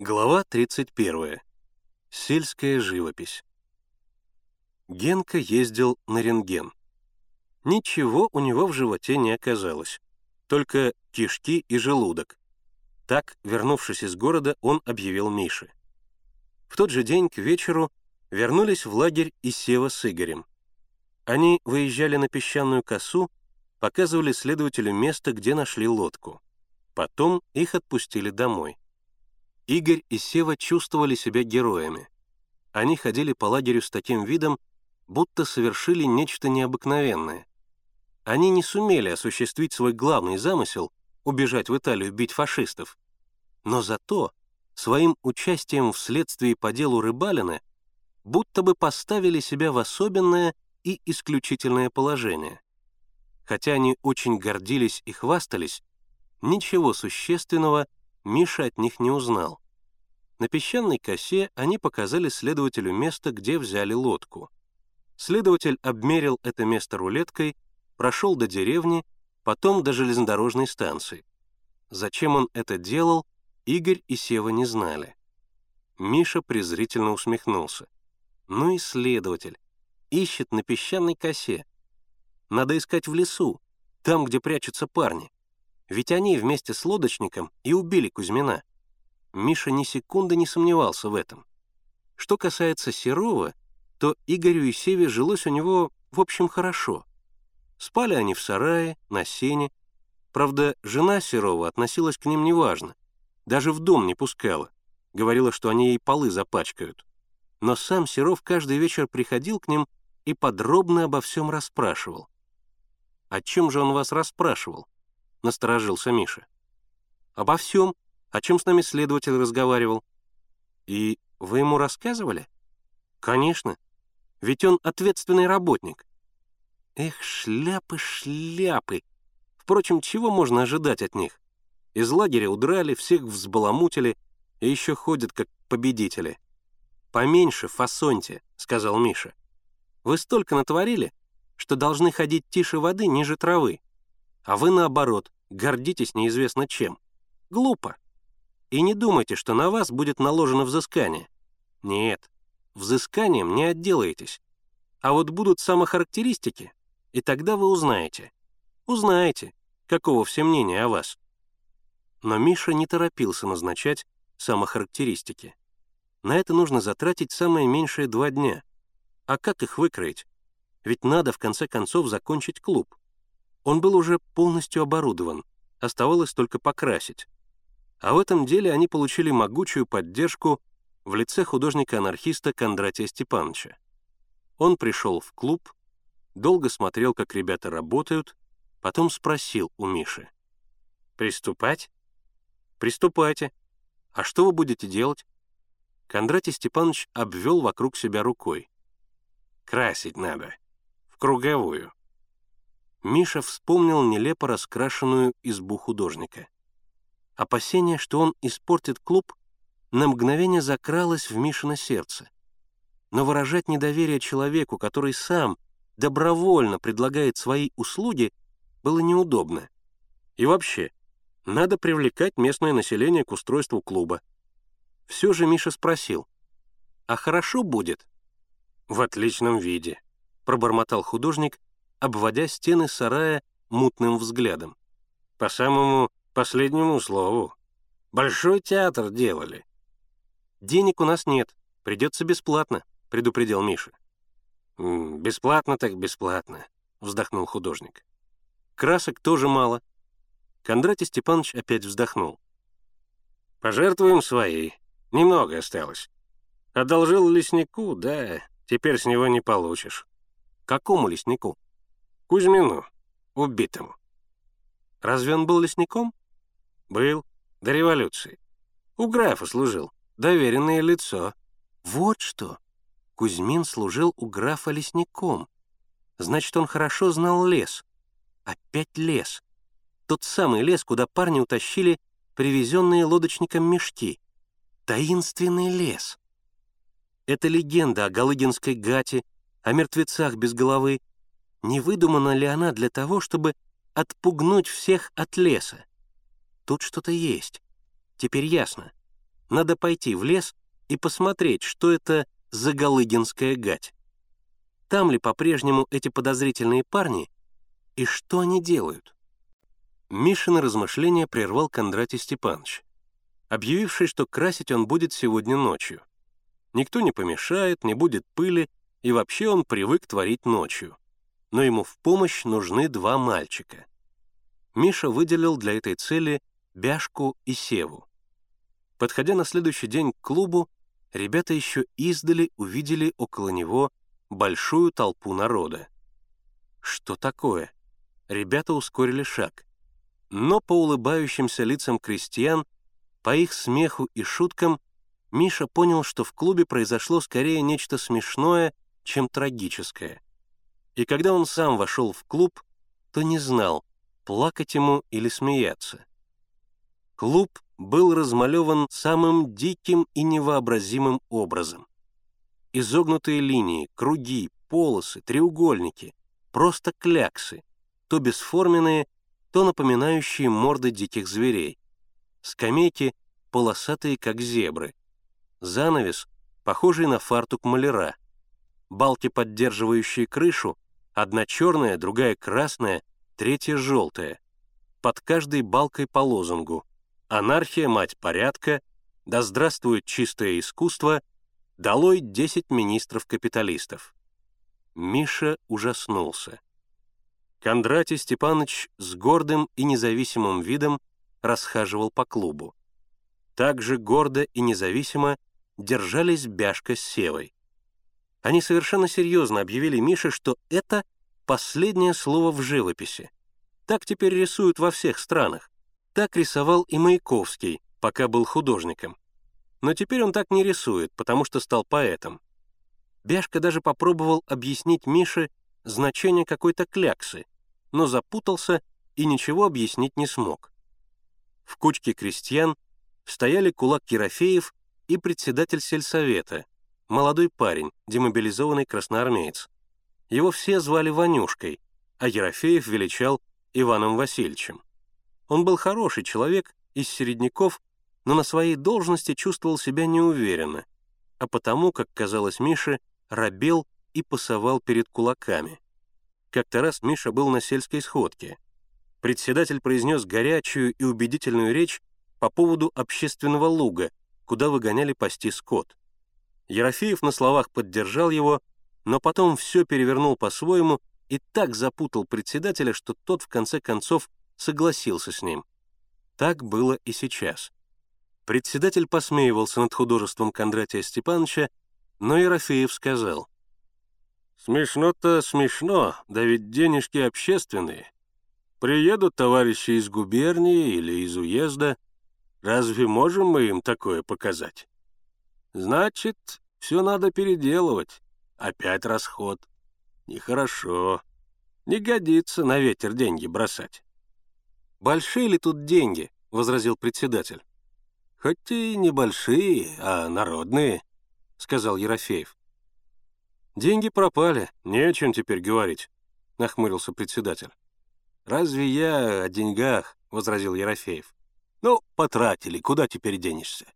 Глава 31. Сельская живопись. Генка ездил на рентген. Ничего у него в животе не оказалось, только кишки и желудок. Так, вернувшись из города, он объявил Мише. В тот же день к вечеру вернулись в лагерь и Сева с Игорем. Они выезжали на песчаную косу, показывали следователю место, где нашли лодку. Потом их отпустили домой. Игорь и Сева чувствовали себя героями. Они ходили по лагерю с таким видом, будто совершили нечто необыкновенное. Они не сумели осуществить свой главный замысел — убежать в Италию бить фашистов. Но зато своим участием в следствии по делу Рыбалина будто бы поставили себя в особенное и исключительное положение. Хотя они очень гордились и хвастались, ничего существенного Миша от них не узнал. На песчаной косе они показали следователю место, где взяли лодку. Следователь обмерил это место рулеткой, прошел до деревни, потом до железнодорожной станции. Зачем он это делал, Игорь и Сева не знали. Миша презрительно усмехнулся. Ну и следователь. Ищет на песчаной косе. Надо искать в лесу, там, где прячутся парни. Ведь они вместе с лодочником и убили Кузьмина. Миша ни секунды не сомневался в этом. Что касается Серова, то Игорю и Севе жилось у него, в общем, хорошо. Спали они в сарае, на сене. Правда, жена Серова относилась к ним неважно. Даже в дом не пускала. Говорила, что они ей полы запачкают. Но сам Серов каждый вечер приходил к ним и подробно обо всем расспрашивал. О чем же он вас расспрашивал? — насторожился Миша. «Обо всем, о чем с нами следователь разговаривал». «И вы ему рассказывали?» «Конечно. Ведь он ответственный работник». «Эх, шляпы, шляпы! Впрочем, чего можно ожидать от них? Из лагеря удрали, всех взбаламутили и еще ходят как победители». «Поменьше фасоньте», — сказал Миша. «Вы столько натворили, что должны ходить тише воды ниже травы. А вы, наоборот, гордитесь неизвестно чем. Глупо. И не думайте, что на вас будет наложено взыскание. Нет, взысканием не отделаетесь. А вот будут самохарактеристики, и тогда вы узнаете. Узнаете, каково все мнение о вас. Но Миша не торопился назначать самохарактеристики. На это нужно затратить самое меньшее два дня. А как их выкроить? Ведь надо, в конце концов, закончить клуб. Он был уже полностью оборудован, оставалось только покрасить. А в этом деле они получили могучую поддержку в лице художника-анархиста Кондратия Степановича. Он пришел в клуб, долго смотрел, как ребята работают, потом спросил у Миши. «Приступать?» «Приступайте. А что вы будете делать?» Кондратий Степанович обвел вокруг себя рукой. «Красить надо. В круговую. Миша вспомнил нелепо раскрашенную избу художника. Опасение, что он испортит клуб, на мгновение закралось в Мишино сердце. Но выражать недоверие человеку, который сам добровольно предлагает свои услуги, было неудобно. И вообще, надо привлекать местное население к устройству клуба. Все же Миша спросил, «А хорошо будет?» «В отличном виде», — пробормотал художник, обводя стены сарая мутным взглядом. «По самому последнему слову. Большой театр делали». «Денег у нас нет, придется бесплатно», — предупредил Миша. «Бесплатно так бесплатно», — вздохнул художник. «Красок тоже мало». Кондратий Степанович опять вздохнул. «Пожертвуем свои. Немного осталось. Одолжил леснику, да, теперь с него не получишь». «Какому леснику?» Кузьмину, убитому. Разве он был лесником? Был, до революции. У графа служил, доверенное лицо. Вот что. Кузьмин служил у графа лесником. Значит, он хорошо знал лес. Опять лес. Тот самый лес, куда парни утащили привезенные лодочником мешки. Таинственный лес. Это легенда о Галыгинской гате, о мертвецах без головы, не выдумана ли она для того, чтобы отпугнуть всех от леса? Тут что-то есть. Теперь ясно. Надо пойти в лес и посмотреть, что это за Галыгинская гать. Там ли по-прежнему эти подозрительные парни и что они делают? Мишины размышления прервал Кондратий Степанович, объявивший, что красить он будет сегодня ночью. Никто не помешает, не будет пыли, и вообще он привык творить ночью. Но ему в помощь нужны два мальчика. Миша выделил для этой цели Бяшку и Севу. Подходя на следующий день к клубу, ребята еще издали увидели около него большую толпу народа. Что такое? Ребята ускорили шаг. Но по улыбающимся лицам крестьян, по их смеху и шуткам, Миша понял, что в клубе произошло скорее нечто смешное, чем трагическое. И когда он сам вошел в клуб, то не знал, плакать ему или смеяться. Клуб был размалеван самым диким и невообразимым образом. Изогнутые линии, круги, полосы, треугольники, просто кляксы, то бесформенные, то напоминающие морды диких зверей. Скамейки полосатые, как зебры. Занавес, похожий на фартук маляра. Балки, поддерживающие крышу, одна черная, другая красная, третья желтая. Под каждой балкой по лозунгу «Анархия, мать порядка», «Да здравствует чистое искусство», «Долой 10 министров-капиталистов». Миша ужаснулся. Кондратий Степанович с гордым и независимым видом расхаживал по клубу. Также гордо и независимо держались Бяшка с Севой. Они совершенно серьезно объявили Мише, что это последнее слово в живописи. Так теперь рисуют во всех странах. Так рисовал и Маяковский, пока был художником. Но теперь он так не рисует, потому что стал поэтом. Бяшка даже попробовал объяснить Мише значение какой-то кляксы, но запутался и ничего объяснить не смог. В кучке крестьян стояли кулак Ерофеев и председатель сельсовета, молодой парень, демобилизованный красноармеец. Его все звали Ванюшкой, а Ерофеев величал Иваном Васильевичем. Он был хороший человек из середняков, но на своей должности чувствовал себя неуверенно, а потому, как казалось Мише, робел и пасовал перед кулаками. Как-то раз Миша был на сельской сходке. Председатель произнес горячую и убедительную речь по поводу общественного луга, куда выгоняли пасти скот. Ерофеев на словах поддержал его, но потом все перевернул по-своему и так запутал председателя, что тот в конце концов согласился с ним. Так было и сейчас. Председатель посмеивался над художеством Кондратия Степановича, но Ерофеев сказал, «Смешно-то смешно, да ведь денежки общественные. Приедут товарищи из губернии или из уезда, разве можем мы им такое показать? Значит, все надо переделывать, опять расход. Нехорошо. Не годится на ветер деньги бросать. «Большие ли тут деньги?» — возразил председатель. «Хоть и небольшие, а народные», — сказал Ерофеев. «Деньги пропали, не о чем теперь говорить», — нахмурился председатель. «Разве я о деньгах?» — возразил Ерофеев. «Ну, потратили, куда теперь денешься?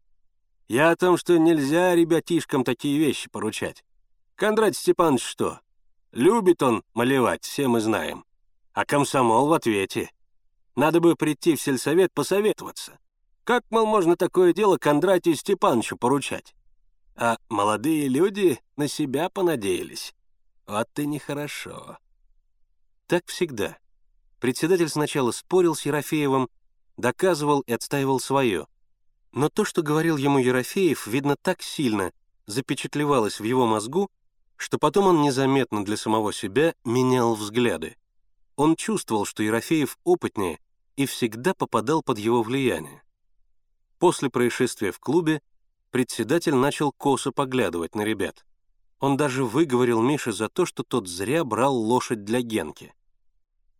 Я о том, что нельзя ребятишкам такие вещи поручать. Кондрат Степанович что? Любит он малевать, все мы знаем. А комсомол в ответе. Надо бы прийти в сельсовет посоветоваться. Как, мол, можно такое дело Кондратию Степановичу поручать? А молодые люди на себя понадеялись. Вот и нехорошо. Так всегда. Председатель сначала спорил с Ерофеевым, доказывал и отстаивал свое. Но то, что говорил ему Ерофеев, видно, так сильно запечатлевалось в его мозгу, что потом он незаметно для самого себя менял взгляды. Он чувствовал, что Ерофеев опытнее и всегда попадал под его влияние. После происшествия в клубе председатель начал косо поглядывать на ребят. Он даже выговорил Мише за то, что тот зря брал лошадь для Генки.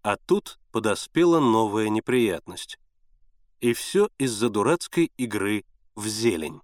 А тут подоспела новая неприятность. И все из-за дурацкой игры в зелень.